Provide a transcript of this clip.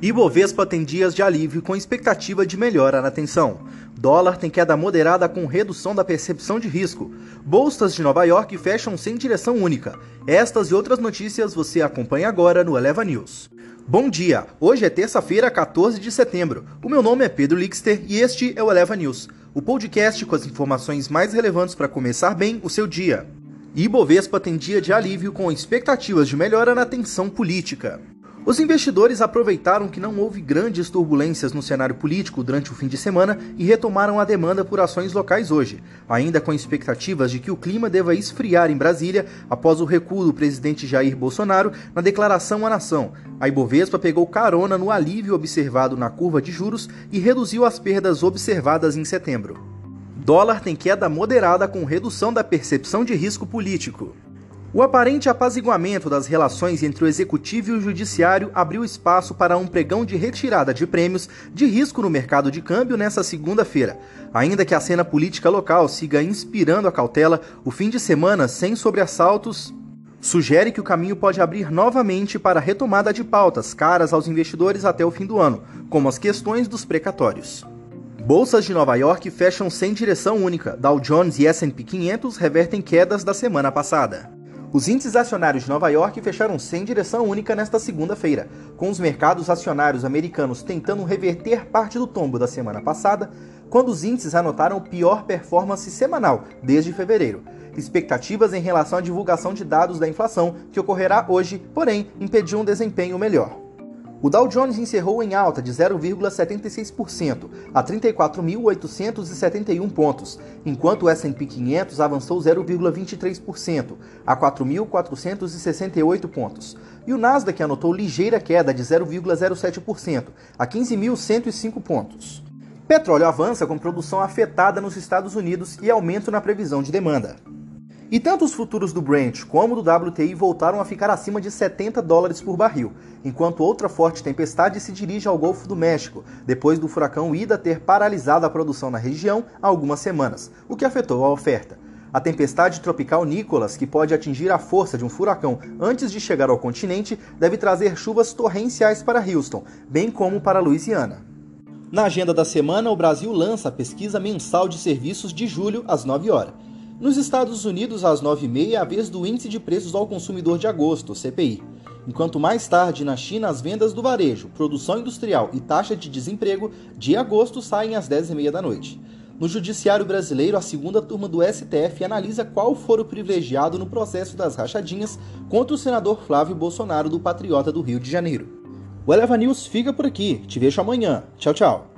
Ibovespa tem dias de alívio com expectativa de melhora na tensão. Dólar tem queda moderada com redução da percepção de risco. Bolsas de Nova York fecham sem direção única. Estas e outras notícias você acompanha agora no Eleva News. Bom dia! Hoje é terça-feira, 14 de setembro. O meu nome é Pedro Lixter e este é o Eleva News, o podcast com as informações mais relevantes para começar bem o seu dia. Ibovespa tem dia de alívio com expectativas de melhora na tensão política. Os investidores aproveitaram que não houve grandes turbulências no cenário político durante o fim de semana e retomaram a demanda por ações locais hoje, ainda com expectativas de que o clima deva esfriar em Brasília após o recuo do presidente Jair Bolsonaro na declaração à nação. A Ibovespa pegou carona no alívio observado na curva de juros e reduziu as perdas observadas em setembro. Dólar tem queda moderada com redução da percepção de risco político. O aparente apaziguamento das relações entre o executivo e o judiciário abriu espaço para um pregão de retirada de prêmios de risco no mercado de câmbio nesta segunda-feira. Ainda que a cena política local siga inspirando a cautela, o fim de semana sem sobressaltos sugere que o caminho pode abrir novamente para a retomada de pautas caras aos investidores até o fim do ano, como as questões dos precatórios. Bolsas de Nova York fecham sem direção única. Dow Jones e S&P 500 revertem quedas da semana passada. Os índices acionários de Nova York fecharam sem direção única nesta segunda-feira, com os mercados acionários americanos tentando reverter parte do tombo da semana passada, quando os índices anotaram pior performance semanal desde fevereiro. Expectativas em relação à divulgação de dados da inflação, que ocorrerá hoje, porém, impediu um desempenho melhor. O Dow Jones encerrou em alta de 0,76% a 34.871 pontos, enquanto o S&P 500 avançou 0,23% a 4.468 pontos. E o Nasdaq anotou ligeira queda de 0,07% a 15.105 pontos. Petróleo avança com produção afetada nos Estados Unidos e aumento na previsão de demanda. E tanto os futuros do Brent como do WTI voltaram a ficar acima de 70 dólares por barril, enquanto outra forte tempestade se dirige ao Golfo do México, depois do furacão Ida ter paralisado a produção na região há algumas semanas, o que afetou a oferta. A tempestade tropical Nicholas, que pode atingir a força de um furacão antes de chegar ao continente, deve trazer chuvas torrenciais para Houston, bem como para Louisiana. Na agenda da semana, o Brasil lança a pesquisa mensal de serviços de julho às 9 horas. Nos Estados Unidos, às 9h30, é a vez do Índice de Preços ao Consumidor de Agosto, CPI. Enquanto mais tarde, na China, as vendas do varejo, produção industrial e taxa de desemprego de agosto saem às 10h30 da noite. No Judiciário Brasileiro, a segunda turma do STF analisa qual for o privilegiado no processo das rachadinhas contra o senador Flávio Bolsonaro do Patriota do Rio de Janeiro. O Eleva News fica por aqui. Te vejo amanhã. Tchau, tchau.